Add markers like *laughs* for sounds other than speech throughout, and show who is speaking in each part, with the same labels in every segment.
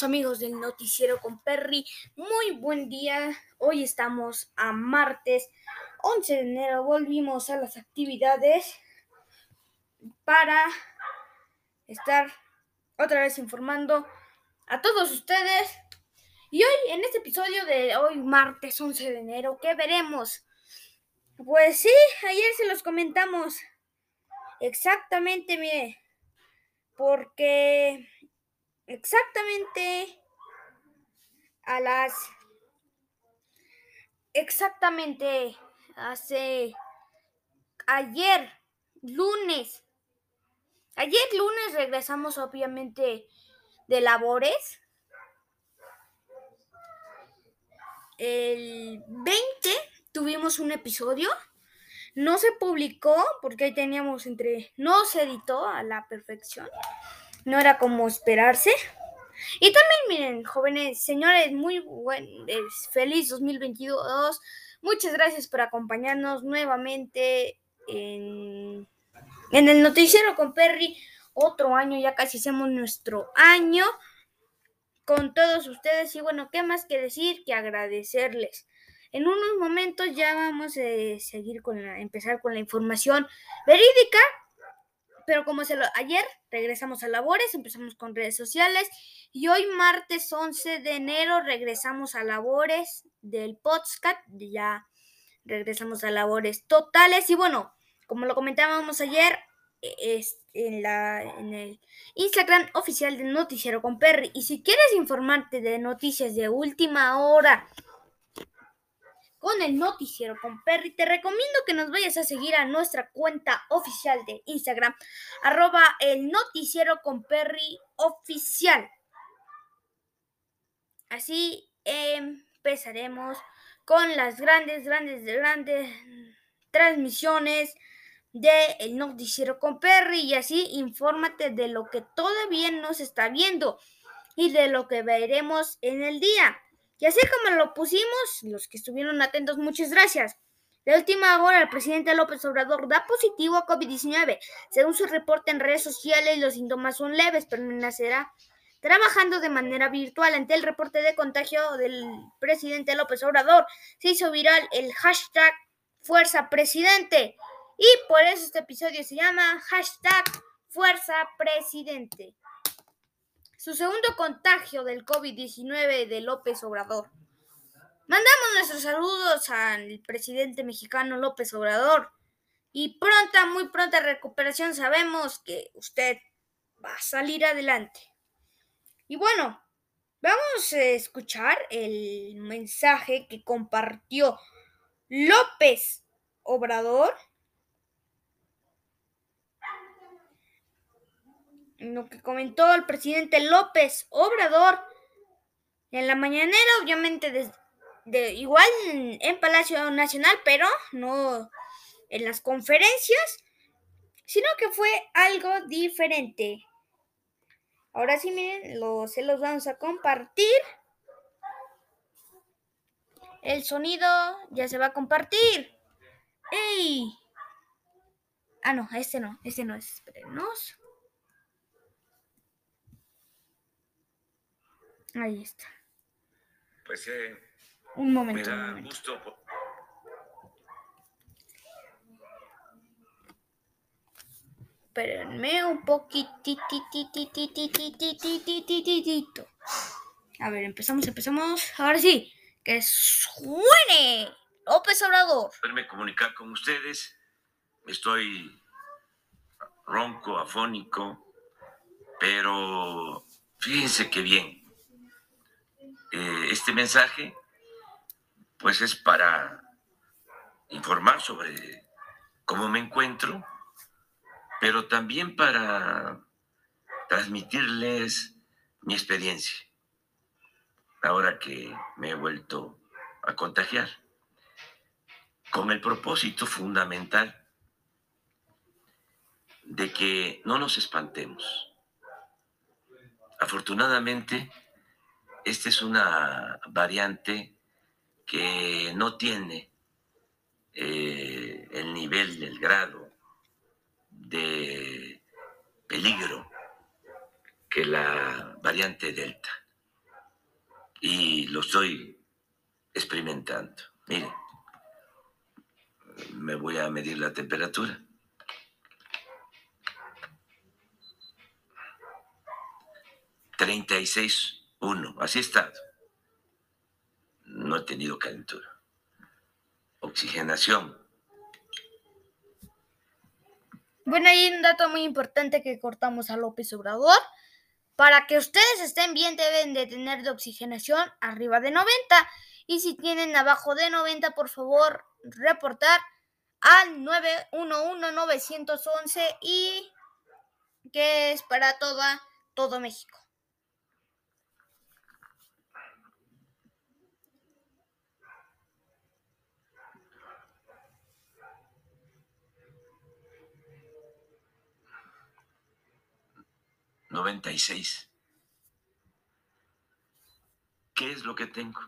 Speaker 1: Amigos del noticiero con Perry. Muy buen día. Hoy estamos a martes 11 de enero. Volvimos a las actividades para estar otra vez informando a todos ustedes. Y hoy, en este episodio de hoy, martes 11 de enero, ¿qué veremos? Pues sí, ayer se los comentamos. Exactamente, mire. Porque exactamente. A las exactamente hace ayer lunes. Ayer lunes regresamos obviamente de labores. El 20 tuvimos un episodio. No se publicó porque ahí teníamos entre no se editó a la perfección no era como esperarse. Y también, miren, jóvenes, señores, muy buen, feliz 2022. Muchas gracias por acompañarnos nuevamente en, en el noticiero con Perry. Otro año, ya casi hacemos nuestro año con todos ustedes. Y bueno, ¿qué más que decir que agradecerles? En unos momentos ya vamos a seguir con la, empezar con la información verídica pero como se lo, ayer regresamos a labores, empezamos con redes sociales y hoy martes 11 de enero regresamos a labores del podcast, ya regresamos a labores totales y bueno, como lo comentábamos ayer, e, es en, la, en el Instagram oficial del Noticiero con Perry. Y si quieres informarte de noticias de última hora con el noticiero con Perry, te recomiendo que nos vayas a seguir a nuestra cuenta oficial de Instagram, arroba el noticiero con Perry oficial. Así empezaremos con las grandes, grandes, grandes transmisiones de el noticiero con Perry y así infórmate de lo que todavía no se está viendo y de lo que veremos en el día. Y así como lo pusimos, los que estuvieron atentos, muchas gracias. De última hora, el presidente López Obrador da positivo a COVID-19. Según su reporte en redes sociales, los síntomas son leves, permanecerá trabajando de manera virtual. Ante el reporte de contagio del presidente López Obrador, se hizo viral el hashtag Fuerza Presidente. Y por eso este episodio se llama hashtag Fuerza Presidente su segundo contagio del COVID-19 de López Obrador. Mandamos nuestros saludos al presidente mexicano López Obrador y pronta, muy pronta recuperación. Sabemos que usted va a salir adelante. Y bueno, vamos a escuchar el mensaje que compartió López Obrador lo que comentó el presidente López Obrador en la mañanera, obviamente igual en, Palacio Nacional, pero no en las conferencias, sino que fue algo diferente. Ahora sí, miren, se los vamos a compartir. El sonido ya se va a compartir. ¡Ey! Ah, no, este no, este no es. Espérenos. Ahí está.
Speaker 2: Pues eh,
Speaker 1: un momento.
Speaker 2: Me da gusto.
Speaker 1: Espérenme un poquitito. A ver, empezamos, empezamos. Ahora sí, que suene López Obrador.
Speaker 2: Poderme comunicar con ustedes. Estoy ronco, afónico, pero fíjense qué bien eh, este mensaje pues es para informar sobre cómo me encuentro, pero también para transmitirles mi experiencia, ahora que me he vuelto a contagiar, con el propósito fundamental de que no nos espantemos. Afortunadamente, esta es una variante que no tiene eh, el nivel, el grado de peligro que la variante Delta. y lo estoy experimentando. Mire, me voy a medir la temperatura. 36.1, así está. No he tenido calentura. Oxigenación.
Speaker 1: Bueno, hay un dato muy importante que cortamos a López Obrador. Para que ustedes estén bien deben de tener de oxigenación arriba de 90 y si tienen abajo de 90 por favor reportar al 911-911 y que es para toda, todo México.
Speaker 2: Noventa y seis. ¿Qué es lo que tengo?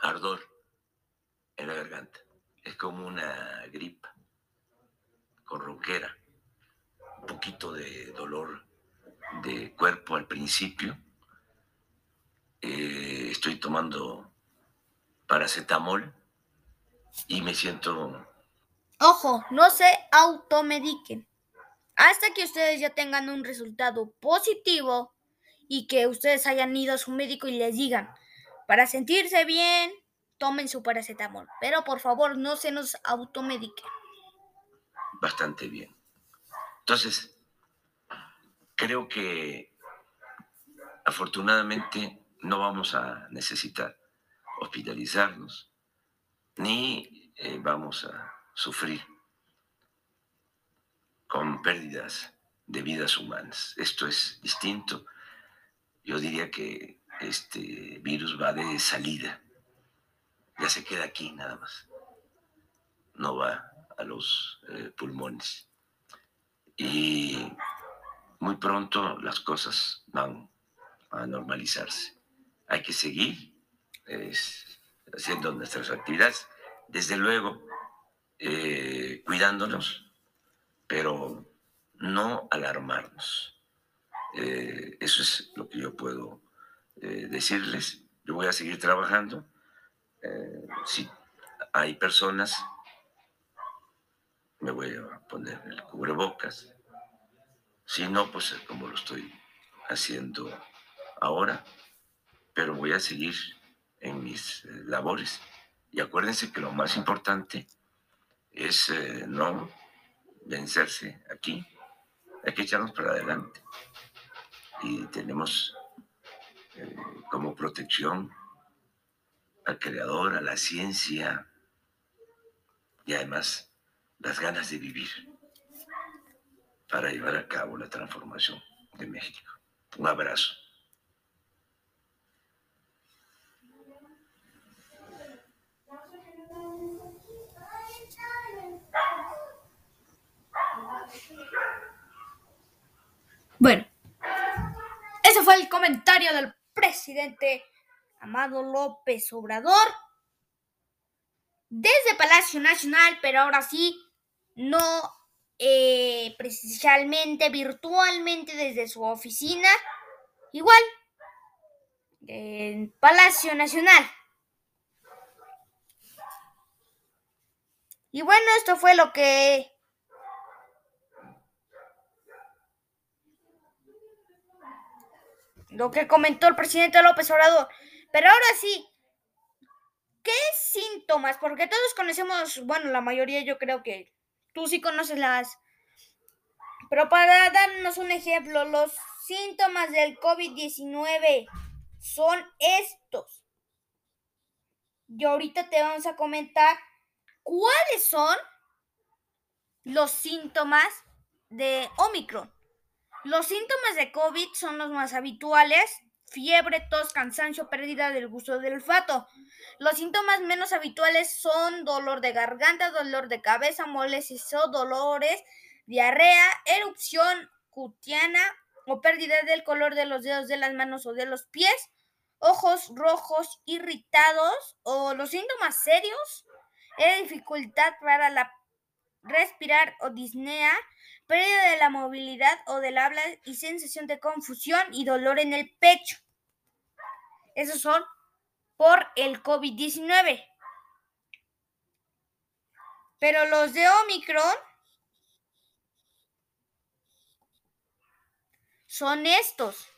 Speaker 2: Ardor en la garganta. Es como una gripa con ronquera, un poquito de dolor de cuerpo al principio. Eh, estoy tomando paracetamol y me siento...
Speaker 1: Ojo, no se automediquen. Hasta que ustedes ya tengan un resultado positivo y que ustedes hayan ido a su médico y les digan, para sentirse bien, tomen su paracetamol, pero por favor no se nos automedique.
Speaker 2: Bastante bien. Entonces, creo que afortunadamente no vamos a necesitar hospitalizarnos ni eh, vamos a sufrir con pérdidas de vidas humanas. Esto es distinto. Yo diría que este virus va de salida ya se queda aquí nada más. No va a los eh, pulmones. Y muy pronto las cosas van a normalizarse. Hay que seguir haciendo nuestras actividades, desde luego eh, cuidándonos, pero no alarmarnos. Eh, eso es lo que yo puedo decirles. Yo voy a seguir trabajando eh, si hay personas, me voy a poner el cubrebocas. Si no, pues como lo estoy haciendo ahora, pero voy a seguir en mis eh, labores. Y acuérdense que lo más importante es eh, no vencerse aquí, hay que echarnos para adelante. Y tenemos como protección al creador, a la ciencia y además las ganas de vivir para llevar a cabo la transformación de México. Un abrazo.
Speaker 1: Bueno, ese fue el comentario del presidente Amado López Obrador desde Palacio Nacional, pero ahora sí, no eh, presencialmente, virtualmente desde su oficina, igual, en Palacio Nacional. Y bueno, esto fue lo que lo que comentó el presidente López Obrador. Pero ahora sí, ¿qué síntomas? Porque todos conocemos, bueno, la mayoría yo creo que tú sí conoces las... Pero para darnos un ejemplo, los síntomas del COVID-19 son estos. Y ahorita te vamos a comentar cuáles son los síntomas de Omicron. Los síntomas de COVID son los más habituales, fiebre, tos, cansancio, pérdida del gusto del olfato. Los síntomas menos habituales son dolor de garganta, dolor de cabeza, molestias o dolores, diarrea, erupción cutiana o pérdida del color de los dedos de las manos o de los pies, ojos rojos irritados o los síntomas serios dificultad para la respirar o disnea, pérdida de la movilidad o del habla y sensación de confusión y dolor en el pecho. Esos son por el COVID-19. Pero los de Omicron son estos.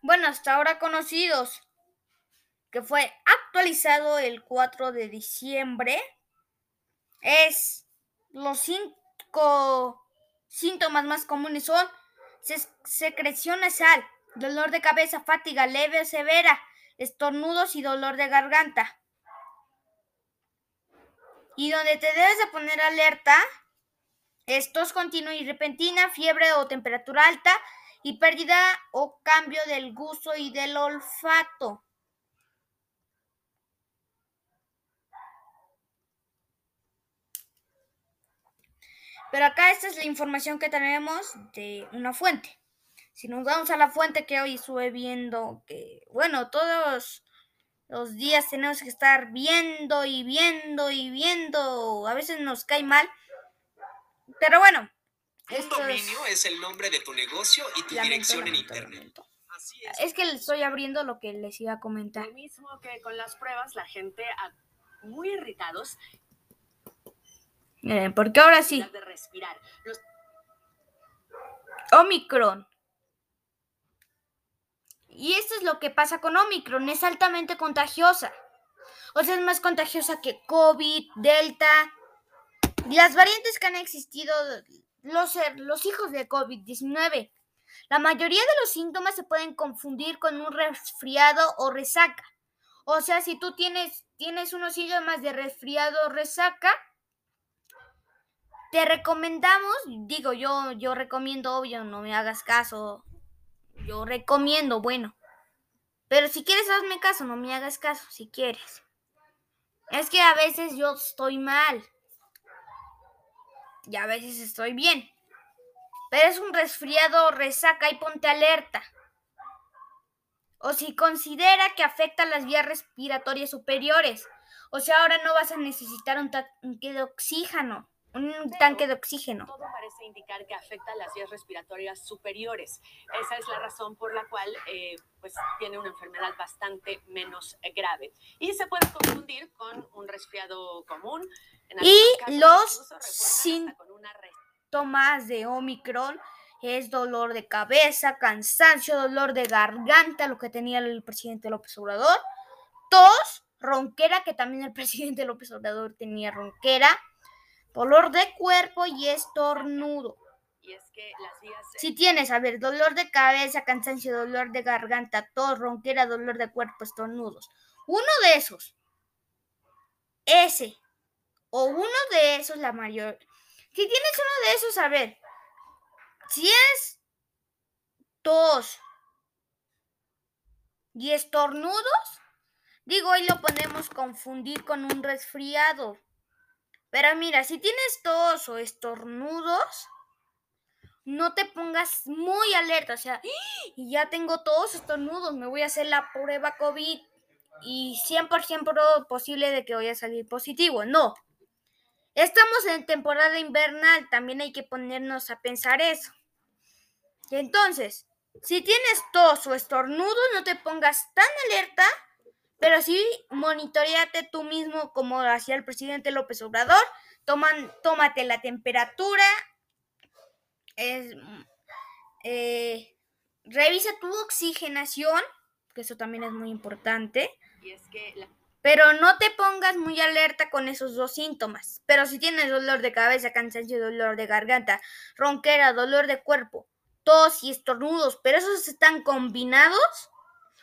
Speaker 1: Bueno, hasta ahora conocidos, que fue actualizado el 4 de diciembre, es los cinco síntomas más comunes son secreción nasal, dolor de cabeza, fatiga leve o severa, estornudos y dolor de garganta. Y donde te debes de poner alerta es tos continua y repentina, fiebre o temperatura alta y pérdida o cambio del gusto y del olfato. Pero acá esta es la información que tenemos de una fuente. Si nos vamos a la fuente que hoy estuve viendo, que bueno, todos los días tenemos que estar viendo y viendo y viendo. A veces nos cae mal. Pero bueno.
Speaker 3: Un dominio es... el nombre de tu negocio y tu dirección en internet.
Speaker 1: es. es. que estoy abriendo lo que les iba a comentar.
Speaker 4: Lo mismo que con las pruebas, la gente muy irritados.
Speaker 1: Miren, porque ahora sí. Omicron. Y esto es lo que pasa con Omicron, es altamente contagiosa. O sea, es más contagiosa que COVID, Delta. Las variantes que han existido, los, los hijos de COVID-19. La mayoría de los síntomas se pueden confundir con un resfriado o resaca. O sea, si tú tienes, tienes unos síntomas de resfriado o resaca, te recomendamos, digo yo, yo recomiendo, obvio, no me hagas caso, yo recomiendo, bueno. Pero si quieres, hazme caso, no me hagas caso, si quieres. Es que a veces yo estoy mal. Y a veces estoy bien. Pero es un resfriado, resaca y ponte alerta. O si considera que afecta las vías respiratorias superiores. O sea, ahora no vas a necesitar un tanque de oxígeno un tanque de oxígeno.
Speaker 4: Todo parece indicar que afecta a las vías respiratorias superiores. Esa es la razón por la cual eh, pues, tiene una enfermedad bastante menos grave. Y se puede confundir con un resfriado común.
Speaker 1: y los síntomas de Omicron es dolor de cabeza, cansancio, dolor de garganta, lo que tenía el presidente López Obrador, tos, ronquera, que también el *laughs* presidente López Obrador tenía ronquera, dolor de cuerpo y estornudo.
Speaker 4: Y es que las vías...
Speaker 1: Si tienes, a ver, dolor de cabeza, cansancio, dolor de garganta, tos, ronquera, dolor de cuerpo, estornudos. Uno de esos, ese, o uno de esos, la mayor. Si tienes uno de esos, a ver, si es tos y estornudos, digo, hoy lo podemos confundir con un resfriado. Pero mira, si tienes tos o estornudos, no te pongas muy alerta. O sea, *gasps* ya tengo tos, estornudos, me voy a hacer la prueba COVID y 100% posible de que voy a salir positivo. No. Estamos en temporada invernal, también hay que ponernos a pensar eso. Entonces, si tienes tos o estornudos, no te pongas tan alerta pero sí, monitoreate tú mismo como hacía el presidente López Obrador. Toman, tómate la temperatura. Eh, revisa tu oxigenación, que eso también es muy importante. Pero no te pongas muy alerta con esos dos síntomas. Pero si tienes dolor de cabeza, cansancio, dolor de garganta, ronquera, dolor de cuerpo, tos y estornudos, pero esos están combinados,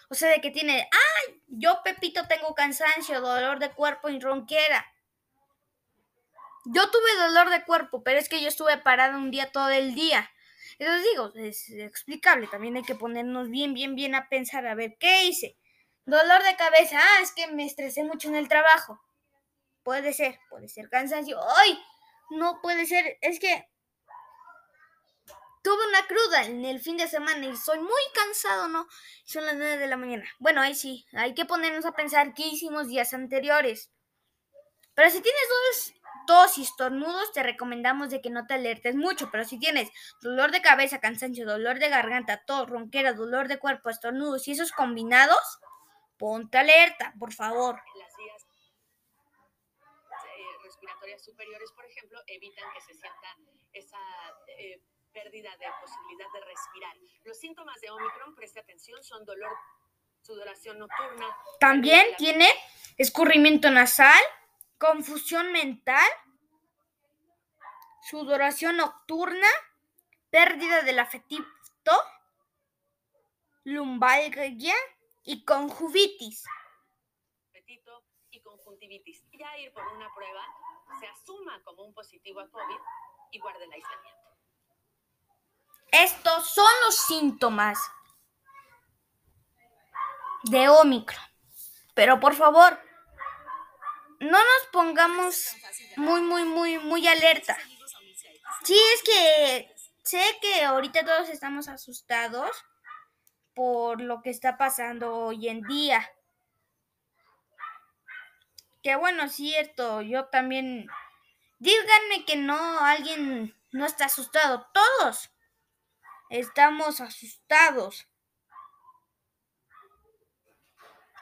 Speaker 1: o sea, de que tiene, ay, yo Pepito tengo cansancio, dolor de cuerpo y ronquera. Yo tuve dolor de cuerpo, pero es que yo estuve parada un día todo el día. Entonces digo, es explicable, también hay que ponernos bien, bien, bien a pensar, a ver, ¿qué hice? Dolor de cabeza, ah, es que me estresé mucho en el trabajo. Puede ser, puede ser cansancio. ¡Ay! No puede ser, es que tuve una cruda en el fin de semana y soy muy cansado, ¿no? Son las 9 de la mañana. Bueno, ahí sí, hay que ponernos a pensar qué hicimos días anteriores. Pero si tienes tos y estornudos, te recomendamos de que no te alertes mucho, pero si tienes dolor de cabeza, cansancio, dolor de garganta, tos, ronquera, dolor de cuerpo, estornudos y esos combinados, ponte alerta, por favor.
Speaker 4: Las vías eh, respiratorias superiores, por ejemplo, evitan que se sienta esa eh, pérdida de posibilidad de respirar. Los síntomas de Omicron, preste atención, son dolor, sudoración nocturna.
Speaker 1: También tiene escurrimiento nasal, confusión mental, sudoración nocturna, pérdida del afecto, lumbalgia y conjuvitis.
Speaker 4: Apetito y conjuntivitis. Ya ir por una prueba se asuma como un positivo a COVID y guarde el aislamiento.
Speaker 1: Estos son los síntomas de Omicron. Pero por favor, no nos pongamos muy, muy, muy, muy alerta. Sí, es que sé que ahorita todos estamos asustados por lo que está pasando hoy en día. Que bueno, es cierto, yo también... Díganme que no, alguien no está asustado. Todos estamos asustados.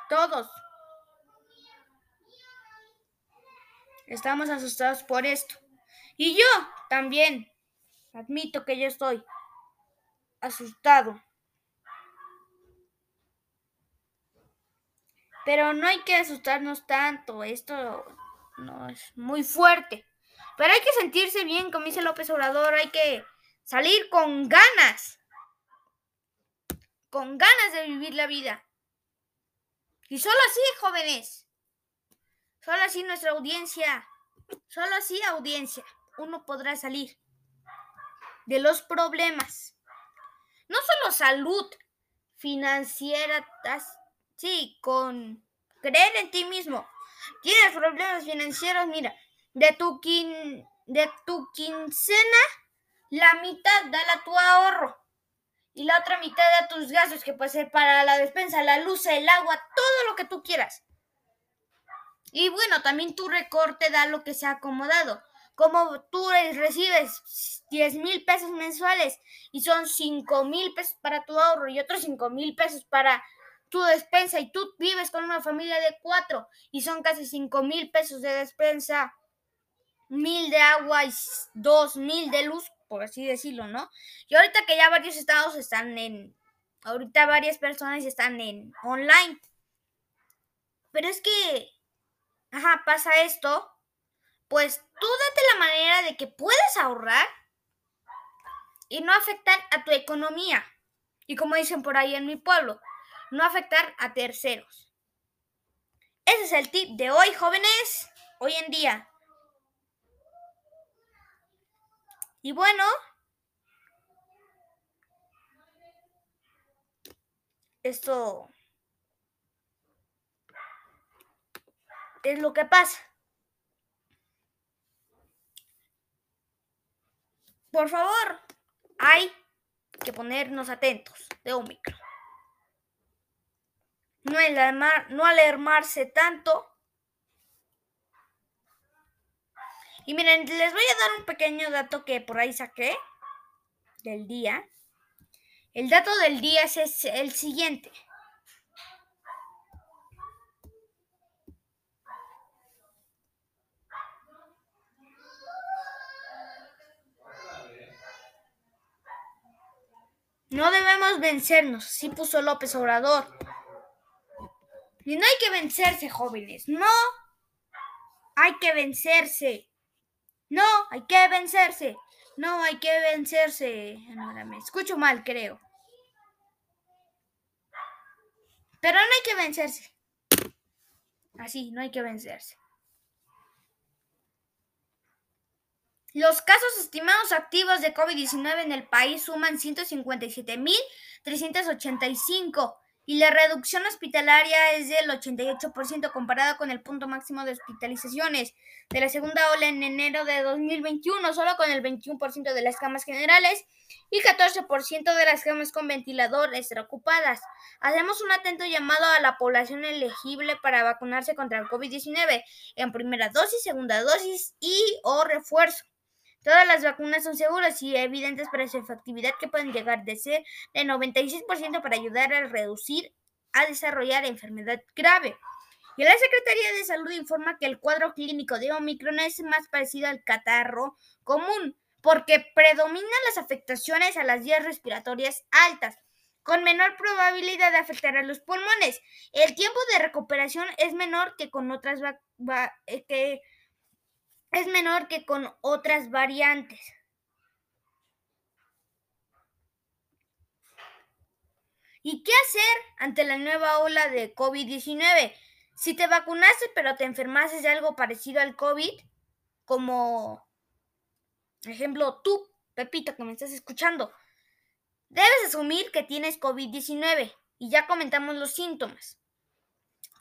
Speaker 1: Todos. Estamos asustados por esto. Y yo también. Admito que yo estoy asustado. Pero no hay que asustarnos tanto. Esto no es muy fuerte. Pero hay que sentirse bien, como dice López Obrador. Hay que salir con ganas. Con ganas de vivir la vida. Y solo así, jóvenes. Solo así nuestra audiencia. Solo así, audiencia. Uno podrá salir de los problemas. No solo salud financiera, sí, con creer en ti mismo. Tienes problemas financieros, mira, de tu, quin, de tu quincena, la mitad dale a tu ahorro y la otra mitad de tus gastos, que puede ser para la despensa, la luz, el agua, todo lo que tú quieras. Y bueno, también tu recorte da lo que se ha acomodado. Como tú recibes 10 mil pesos mensuales y son 5 mil pesos para tu ahorro y otros 5 mil pesos para tu despensa y tú vives con una familia de cuatro y son casi 5 mil pesos de despensa, mil de agua y dos mil de luz, por así decirlo, ¿no? Y ahorita que ya varios estados están en, ahorita varias personas están en online. Pero es que, ajá, pasa esto, pues tú date la manera de que puedes ahorrar y no afectar a tu economía. Y como dicen por ahí en mi pueblo, no afectar a terceros. Ese es el tip de hoy, jóvenes, hoy en día. Y bueno, esto es lo que pasa. Por favor, hay que ponernos atentos de Omicron. No, no alarmarse tanto Y miren, les voy a dar un pequeño dato que por ahí saqué del día. El dato del día es el siguiente. No debemos vencernos, sí puso López Obrador. Y no hay que vencerse, jóvenes, no hay que vencerse. No, hay que vencerse. No, hay que vencerse. me escucho mal, creo. Pero no hay que vencerse. Así, no hay que vencerse. Los casos estimados activos de COVID-19 en el país suman 157.385 y la reducción hospitalaria es del 88% comparado con el punto máximo de hospitalizaciones de la segunda ola en enero de 2021, solo con el 21% de las camas generales y 14% de las camas con ventiladores ocupadas. Hacemos un atento llamado a la población elegible para vacunarse contra el COVID-19 en primera dosis, segunda dosis y o refuerzo. Todas las vacunas son seguras y evidentes para su efectividad que pueden llegar de ser de 96% para ayudar a reducir a desarrollar enfermedad grave. Y la Secretaría de Salud informa que el cuadro clínico de Omicron es más parecido al catarro común, porque predominan las afectaciones a las vías respiratorias altas, con menor probabilidad de afectar a los pulmones. El tiempo de recuperación es menor que con otras eh, que es menor que con otras variantes. ¿Y qué hacer ante la nueva ola de COVID-19? Si te vacunaste pero te enfermaste de algo parecido al COVID, como ejemplo tú, Pepito, que me estás escuchando, debes asumir que tienes COVID-19 y ya comentamos los síntomas.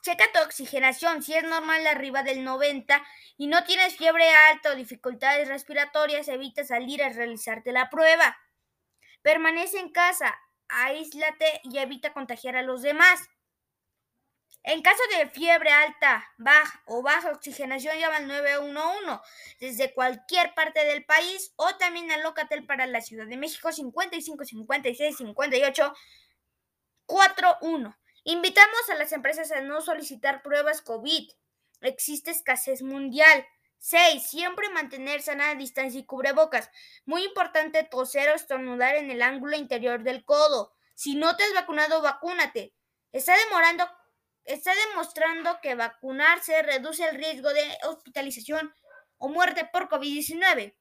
Speaker 1: Checa tu oxigenación si es normal arriba del 90 y no tienes fiebre alta o dificultades respiratorias, evita salir a realizarte la prueba. Permanece en casa, aíslate y evita contagiar a los demás. En caso de fiebre alta, baja o baja oxigenación, llama al 911 desde cualquier parte del país o también al Locatel para la Ciudad de México 55 56 58 41. Invitamos a las empresas a no solicitar pruebas COVID. Existe escasez mundial. 6. Siempre mantener sana distancia y cubrebocas. Muy importante toser o estornudar en el ángulo interior del codo. Si no te has vacunado, vacúnate. Está demorando está demostrando que vacunarse reduce el riesgo de hospitalización o muerte por COVID-19.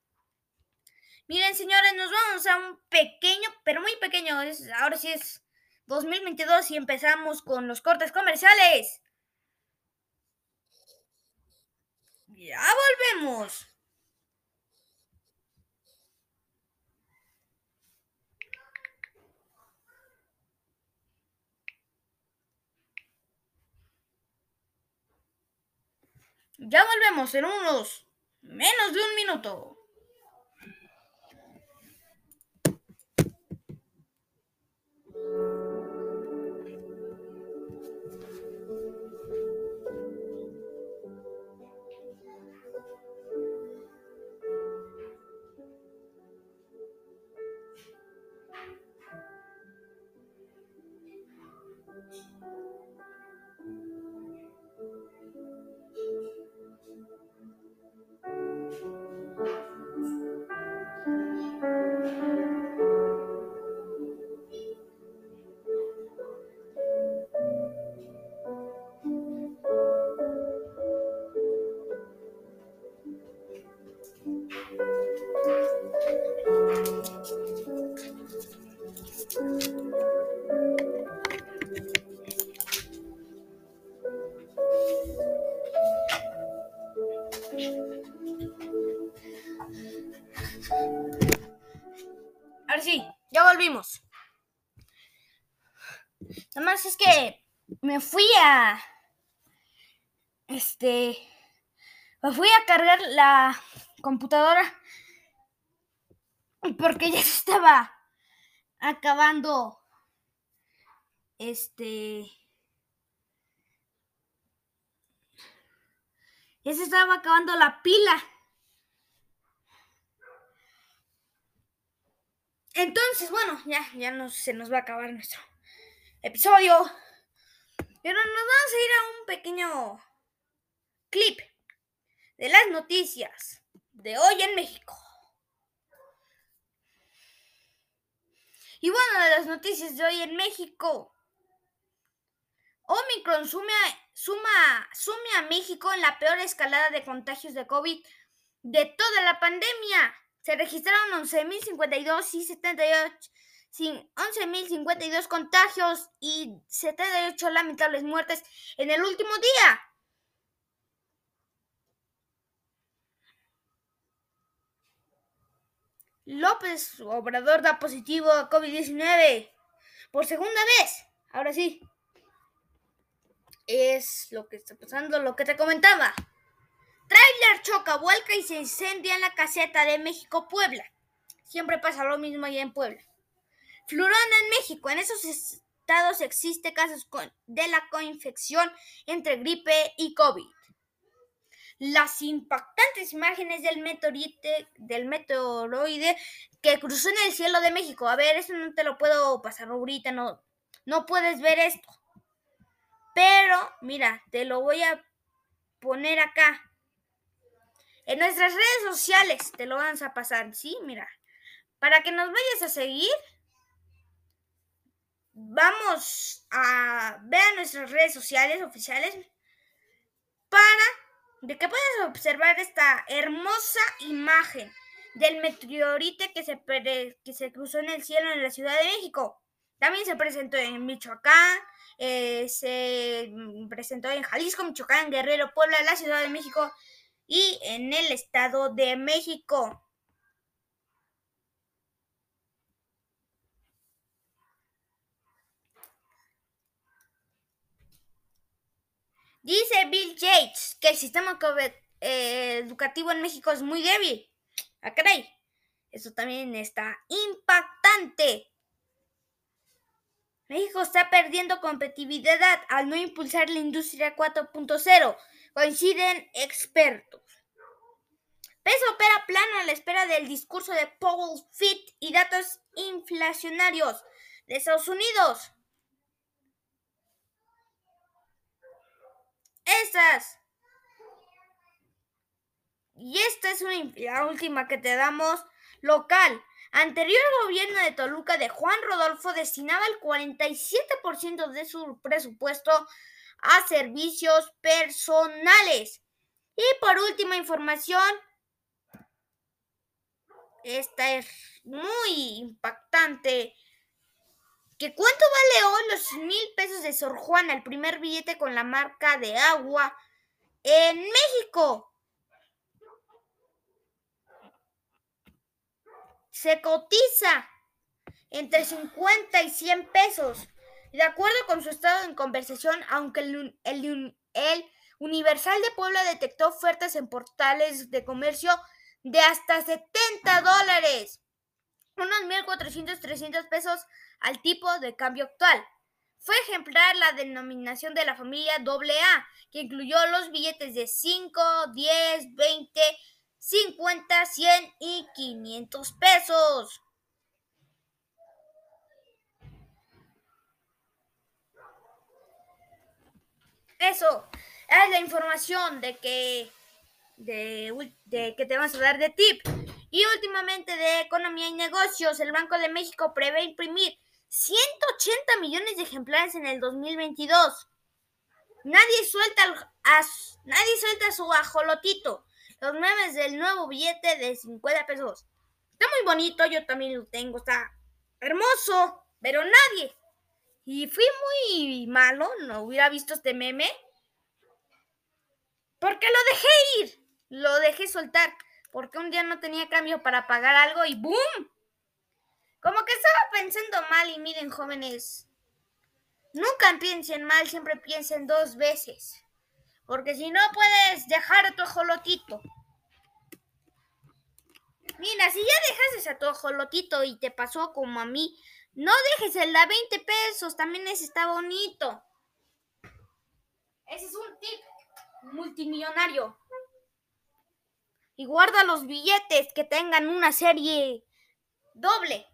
Speaker 1: Miren, señores, nos vamos a un pequeño, pero muy pequeño, ahora sí es 2022 y empezamos con los cortes comerciales. Ya volvemos. Ya volvemos en unos menos de un minuto. Fui a cargar la computadora. Porque ya *laughs* se estaba acabando. Este. Ya se estaba acabando la pila. Entonces, bueno, ya, ya no, se nos va a acabar nuestro episodio. Pero nos vamos a ir a un pequeño clip de las noticias de hoy en México. Y bueno, de las noticias de hoy en México. Omicron suma, suma, sume a México en la peor escalada de contagios de COVID de toda la pandemia se registraron 11.052 y 78 11.052 contagios y 78 lamentables muertes en el último día. López Obrador da positivo a COVID-19 por segunda vez. Ahora sí, es lo que está pasando, lo que te comentaba. Trailer choca, vuelca y se incendia en la caseta de México, Puebla. Siempre pasa lo mismo allá en Puebla. Flurona en México. En esos estados existe casos de la coinfección entre gripe y COVID. Las impactantes imágenes del meteorite, del meteoroide que cruzó en el cielo de México. A ver, eso no te lo puedo pasar ahorita, no, no puedes ver esto. Pero, mira, te lo voy a poner acá. En nuestras redes sociales te lo vamos a pasar, ¿sí? Mira, para que nos vayas a seguir, vamos a ver nuestras redes sociales oficiales para de que puedas observar esta hermosa imagen del meteorite que se, que se cruzó en el cielo en la Ciudad de México. También se presentó en Michoacán, eh, se presentó en Jalisco, Michoacán, Guerrero, Puebla, la Ciudad de México y en el Estado de México. Dice Bill Gates que el sistema eh, educativo en México es muy débil. ¿A ah? Eso también está impactante. México está perdiendo competitividad al no impulsar la industria 4.0, coinciden expertos. Peso opera plano a la espera del discurso de Powell Fit y datos inflacionarios de Estados Unidos. Estas. Y esta es la última que te damos local. Anterior gobierno de Toluca de Juan Rodolfo destinaba el 47% de su presupuesto a servicios personales. Y por última información, esta es muy impactante. ¿Que cuánto vale hoy los mil pesos de Sor Juana, el primer billete con la marca de agua en México? se cotiza entre 50 y 100 pesos. De acuerdo con su estado en conversación, aunque el, el, Universal de Puebla detectó ofertas en portales de comercio de hasta 70 dólares, unos 1.400, 300 pesos al tipo de cambio actual. Fue ejemplar la denominación de la familia AA, que incluyó los billetes de 5, 10, 20, 50, 100 y 500 pesos. Eso es la información de que, de, que te vamos a dar de tip. Y últimamente de economía y negocios, el Banco de México prevé imprimir 180 millones de ejemplares en el 2022. Nadie suelta, a, nadie suelta su ajolotito los memes del nuevo billete de 50 pesos. Está muy bonito, yo también lo tengo, está hermoso, pero nadie. Y fui muy malo, no hubiera visto este meme. Porque lo dejé ir, lo dejé soltar, porque un día no tenía cambio para pagar algo y ¡boom! Como que estaba pensando mal y miren jóvenes, nunca piensen mal, siempre piensen dos veces. Porque si no puedes dejar tu ajolotito. Mira, si ya dejaste a tu ajolotito y te pasó como a mí, no dejes el de 20 pesos, también ese está bonito. Ese es un tip multimillonario. Y guarda los billetes que tengan una serie doble.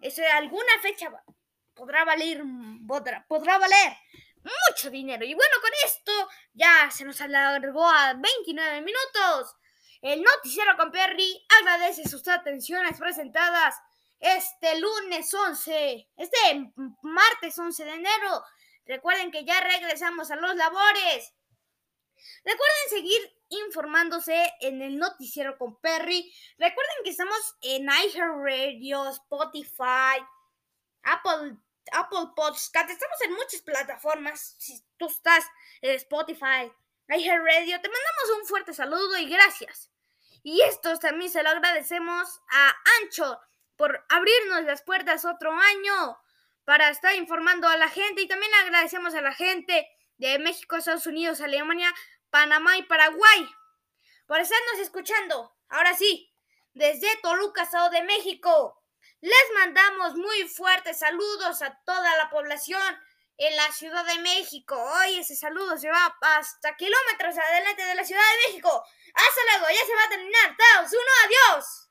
Speaker 1: Eso alguna fecha podrá valer, podrá, podrá valer mucho dinero. Y bueno, con esto ya se nos alargó a 29 minutos. El noticiero con Perry agradece sus atenciones presentadas este lunes 11, este martes 11 de enero. Recuerden que ya regresamos a los labores. Recuerden seguir informándose en el noticiero con Perry. Recuerden que estamos en iHeartRadio, Spotify, Apple Apple Podcast, estamos en muchas plataformas. Si tú estás en Spotify, Radio, te mandamos un fuerte saludo y gracias. Y esto también se lo agradecemos a Ancho por abrirnos las puertas otro año para estar informando a la gente y también agradecemos a la gente de México, Estados Unidos, Alemania, Panamá y Paraguay. Por estarnos escuchando. Ahora sí, desde Toluca, Estado de México. Les mandamos muy fuertes saludos a toda la población en la Ciudad de México. Hoy ese saludo se va hasta kilómetros adelante de la Ciudad de México. Hasta luego, ya se va a terminar. Taos, uno, adiós.